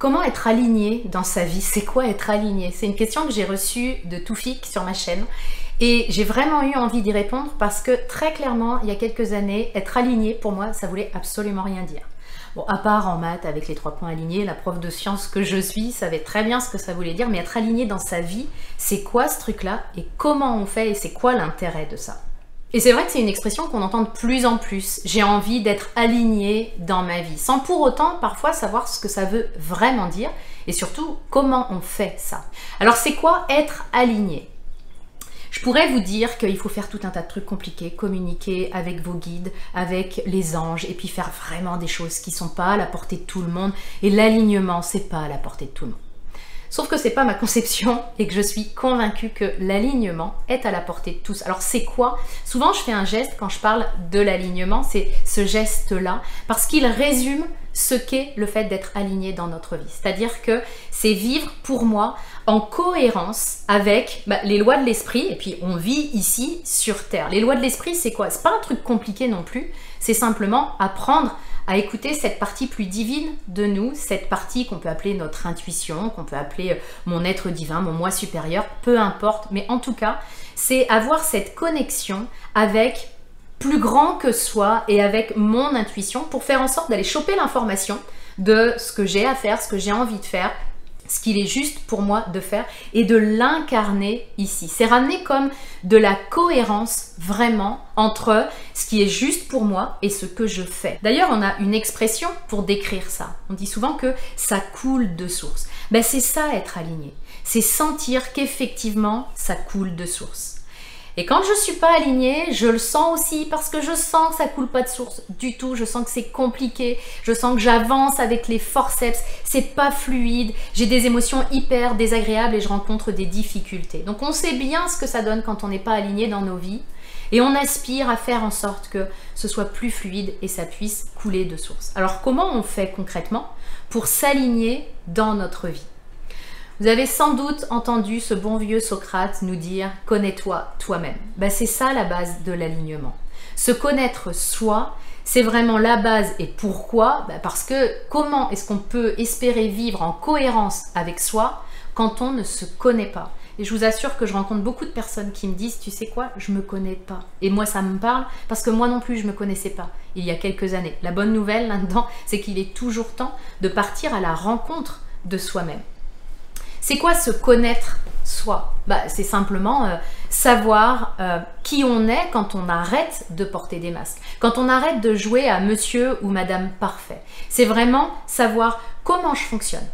Comment être aligné dans sa vie? C'est quoi être aligné? C'est une question que j'ai reçue de Toufik sur ma chaîne. Et j'ai vraiment eu envie d'y répondre parce que très clairement, il y a quelques années, être aligné, pour moi, ça voulait absolument rien dire. Bon, à part en maths avec les trois points alignés, la prof de sciences que je suis savait très bien ce que ça voulait dire, mais être aligné dans sa vie, c'est quoi ce truc-là? Et comment on fait? Et c'est quoi l'intérêt de ça? Et c'est vrai que c'est une expression qu'on entend de plus en plus. J'ai envie d'être aligné dans ma vie, sans pour autant parfois savoir ce que ça veut vraiment dire et surtout comment on fait ça. Alors c'est quoi être aligné? Je pourrais vous dire qu'il faut faire tout un tas de trucs compliqués, communiquer avec vos guides, avec les anges, et puis faire vraiment des choses qui ne sont pas à la portée de tout le monde. Et l'alignement, c'est pas à la portée de tout le monde. Sauf que c'est pas ma conception et que je suis convaincue que l'alignement est à la portée de tous. Alors c'est quoi? Souvent je fais un geste quand je parle de l'alignement, c'est ce geste-là, parce qu'il résume ce qu'est le fait d'être aligné dans notre vie. C'est-à-dire que c'est vivre pour moi en cohérence avec bah, les lois de l'esprit, et puis on vit ici sur Terre. Les lois de l'esprit, c'est quoi? C'est pas un truc compliqué non plus, c'est simplement apprendre à écouter cette partie plus divine de nous, cette partie qu'on peut appeler notre intuition, qu'on peut appeler euh, mon être divin, mon moi supérieur, peu importe, mais en tout cas, c'est avoir cette connexion avec plus grand que soi et avec mon intuition pour faire en sorte d'aller choper l'information de ce que j'ai à faire, ce que j'ai envie de faire, ce qu'il est juste pour moi de faire et de l'incarner ici. C'est ramener comme de la cohérence vraiment entre ce qui est juste pour moi et ce que je fais. D'ailleurs, on a une expression pour décrire ça. On dit souvent que ça coule de source. Ben, c'est ça être aligné. C'est sentir qu'effectivement ça coule de source. Et quand je suis pas alignée, je le sens aussi parce que je sens que ça coule pas de source du tout. Je sens que c'est compliqué. Je sens que j'avance avec les forceps. C'est pas fluide. J'ai des émotions hyper désagréables et je rencontre des difficultés. Donc on sait bien ce que ça donne quand on n'est pas aligné dans nos vies. Et on aspire à faire en sorte que ce soit plus fluide et ça puisse couler de source. Alors comment on fait concrètement pour s'aligner dans notre vie? Vous avez sans doute entendu ce bon vieux Socrate nous dire connais-toi toi-même. Ben, c'est ça la base de l'alignement. Se connaître soi, c'est vraiment la base. Et pourquoi? Ben, Parce que comment est-ce qu'on peut espérer vivre en cohérence avec soi quand on ne se connaît pas? Et je vous assure que je rencontre beaucoup de personnes qui me disent, tu sais quoi, je me connais pas. Et moi, ça me parle parce que moi non plus, je me connaissais pas il y a quelques années. La bonne nouvelle là-dedans, c'est qu'il est toujours temps de partir à la rencontre de soi-même. C'est quoi se connaître soi? Bah, C'est simplement euh, savoir euh, qui on est quand on arrête de porter des masques, quand on arrête de jouer à monsieur ou madame parfait. C'est vraiment savoir comment je fonctionne.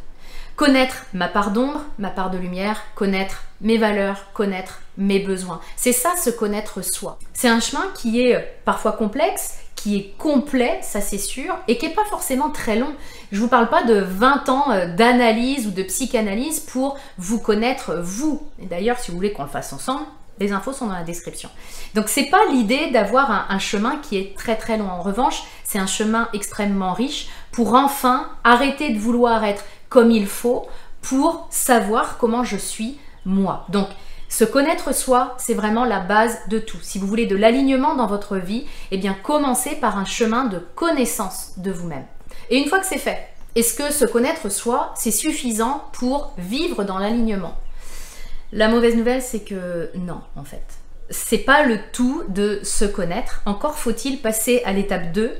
Connaître ma part d'ombre, ma part de lumière, connaître mes valeurs, connaître mes besoins. C'est ça, se connaître soi. C'est un chemin qui est euh, parfois complexe, qui est complet, ça c'est sûr, et qui n'est pas forcément très long. Je ne vous parle pas de 20 ans euh, d'analyse ou de psychanalyse pour vous connaître vous. Et d'ailleurs, si vous voulez qu'on le fasse ensemble, les infos sont dans la description. Donc c'est pas l'idée d'avoir un, chemin qui est très très long. En revanche, c'est un chemin extrêmement riche pour enfin arrêter de vouloir être comme il faut pour savoir comment je suis moi. Donc se connaître soi, c'est vraiment la base de tout. Si vous voulez de l'alignement dans votre vie, eh bien commencez par un chemin de connaissance de vous-même. Et une fois que c'est fait, est-ce que se connaître soi, c'est suffisant pour vivre dans l'alignement? La mauvaise nouvelle, c'est que non, en fait. C'est pas le tout de se connaître. Encore faut-il passer à l'étape 2,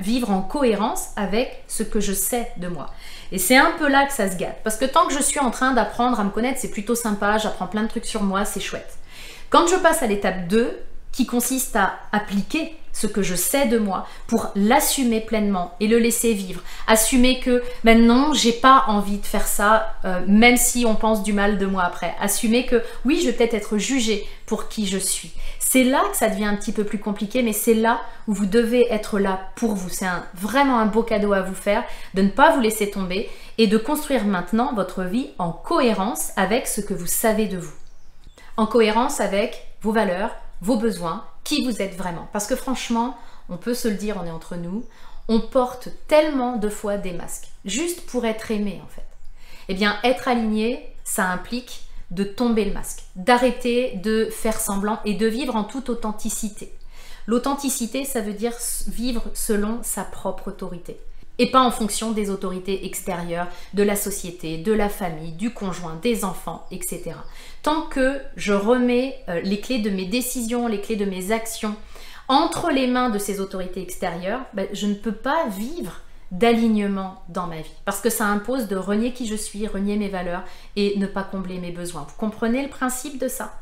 vivre en cohérence avec ce que je sais de moi. Et c'est un peu là que ça se gâte. Parce que tant que je suis en train d'apprendre à me connaître, c'est plutôt sympa, j'apprends plein de trucs sur moi, c'est chouette. Quand je passe à l'étape 2, qui consiste à appliquer ce que je sais de moi pour l'assumer pleinement et le laisser vivre. Assumer que maintenant j'ai pas envie de faire ça, euh, même si on pense du mal de moi après. Assumer que oui, je vais peut-être être jugée pour qui je suis. C'est là que ça devient un petit peu plus compliqué, mais c'est là où vous devez être là pour vous. C'est vraiment un beau cadeau à vous faire de ne pas vous laisser tomber et de construire maintenant votre vie en cohérence avec ce que vous savez de vous. en cohérence avec vos valeurs, vos besoins, qui vous êtes vraiment. Parce que franchement, on peut se le dire, on est entre nous, on porte tellement de fois des masques, juste pour être aimé en fait. Eh bien, être aligné, ça implique de tomber le masque, d'arrêter de faire semblant et de vivre en toute authenticité. L'authenticité, ça veut dire vivre selon sa propre autorité et pas en fonction des autorités extérieures, de la société, de la famille, du conjoint, des enfants, etc. Tant que je remets euh, les clés de mes décisions, les clés de mes actions entre les mains de ces autorités extérieures, ben, je ne peux pas vivre d'alignement dans ma vie. Parce que ça impose de renier qui je suis, renier mes valeurs et ne pas combler mes besoins. Vous comprenez le principe de ça?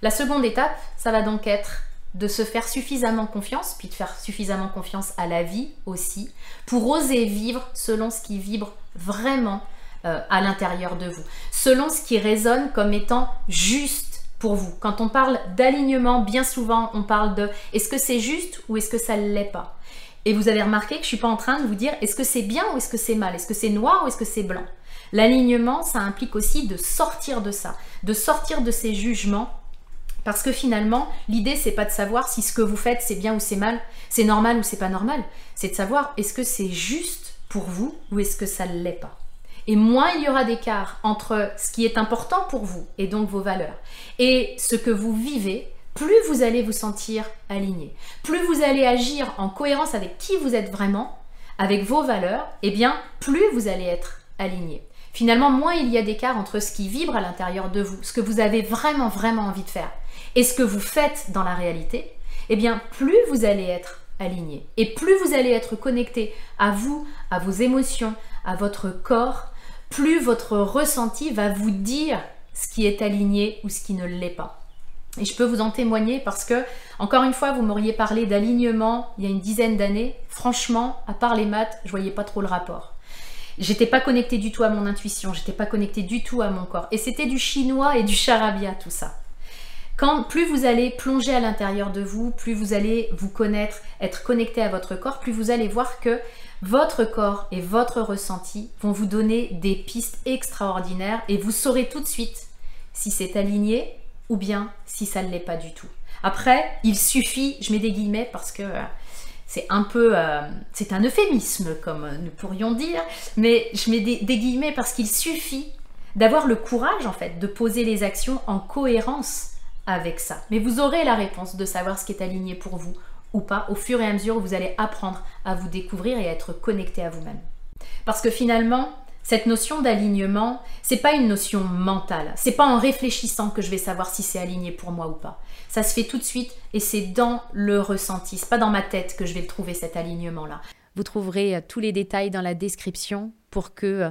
La seconde étape, ça va donc être de se faire suffisamment confiance, puis de faire suffisamment confiance à la vie aussi, pour oser vivre selon ce qui vibre vraiment euh, à l'intérieur de vous, selon ce qui résonne comme étant juste pour vous. Quand on parle d'alignement, bien souvent on parle de est-ce que c'est juste ou est-ce que ça ne l'est pas? Et vous avez remarqué que je ne suis pas en train de vous dire est-ce que c'est bien ou est-ce que c'est mal, est-ce que c'est noir ou est-ce que c'est blanc? L'alignement, ça implique aussi de sortir de ça, de sortir de ces jugements parce que finalement, l'idée, c'est pas de savoir si ce que vous faites, c'est bien ou c'est mal, c'est normal ou c'est pas normal. C'est de savoir est-ce que c'est juste pour vous ou est-ce que ça ne l'est pas. Et moins il y aura d'écart entre ce qui est important pour vous et donc vos valeurs et ce que vous vivez, plus vous allez vous sentir aligné. Plus vous allez agir en cohérence avec qui vous êtes vraiment, avec vos valeurs, et eh bien plus vous allez être aligné. Finalement, moins il y a d'écart entre ce qui vibre à l'intérieur de vous, ce que vous avez vraiment, vraiment envie de faire, et ce que vous faites dans la réalité, eh bien, plus vous allez être aligné, et plus vous allez être connecté à vous, à vos émotions, à votre corps, plus votre ressenti va vous dire ce qui est aligné ou ce qui ne l'est pas. Et je peux vous en témoigner parce que, encore une fois, vous m'auriez parlé d'alignement il y a une dizaine d'années. Franchement, à part les maths, je voyais pas trop le rapport. J'étais pas connectée du tout à mon intuition, j'étais pas connectée du tout à mon corps. Et c'était du chinois et du charabia, tout ça. Quand plus vous allez plonger à l'intérieur de vous, plus vous allez vous connaître, être connecté à votre corps, plus vous allez voir que votre corps et votre ressenti vont vous donner des pistes extraordinaires et vous saurez tout de suite si c'est aligné ou bien si ça ne l'est pas du tout. Après, il suffit, je mets des guillemets parce que euh, c'est un peu, euh, c'est un euphémisme comme nous pourrions dire, mais je mets des, des guillemets parce qu'il suffit d'avoir le courage en fait de poser les actions en cohérence avec ça. Mais vous aurez la réponse de savoir ce qui est aligné pour vous ou pas au fur et à mesure où vous allez apprendre à vous découvrir et à être connecté à vous-même. Parce que finalement, cette notion d'alignement, c'est pas une notion mentale. C'est pas en réfléchissant que je vais savoir si c'est aligné pour moi ou pas. Ça se fait tout de suite et c'est dans le ressenti. C'est pas dans ma tête que je vais le trouver cet alignement-là. Vous trouverez euh, tous les détails dans la description pour que euh,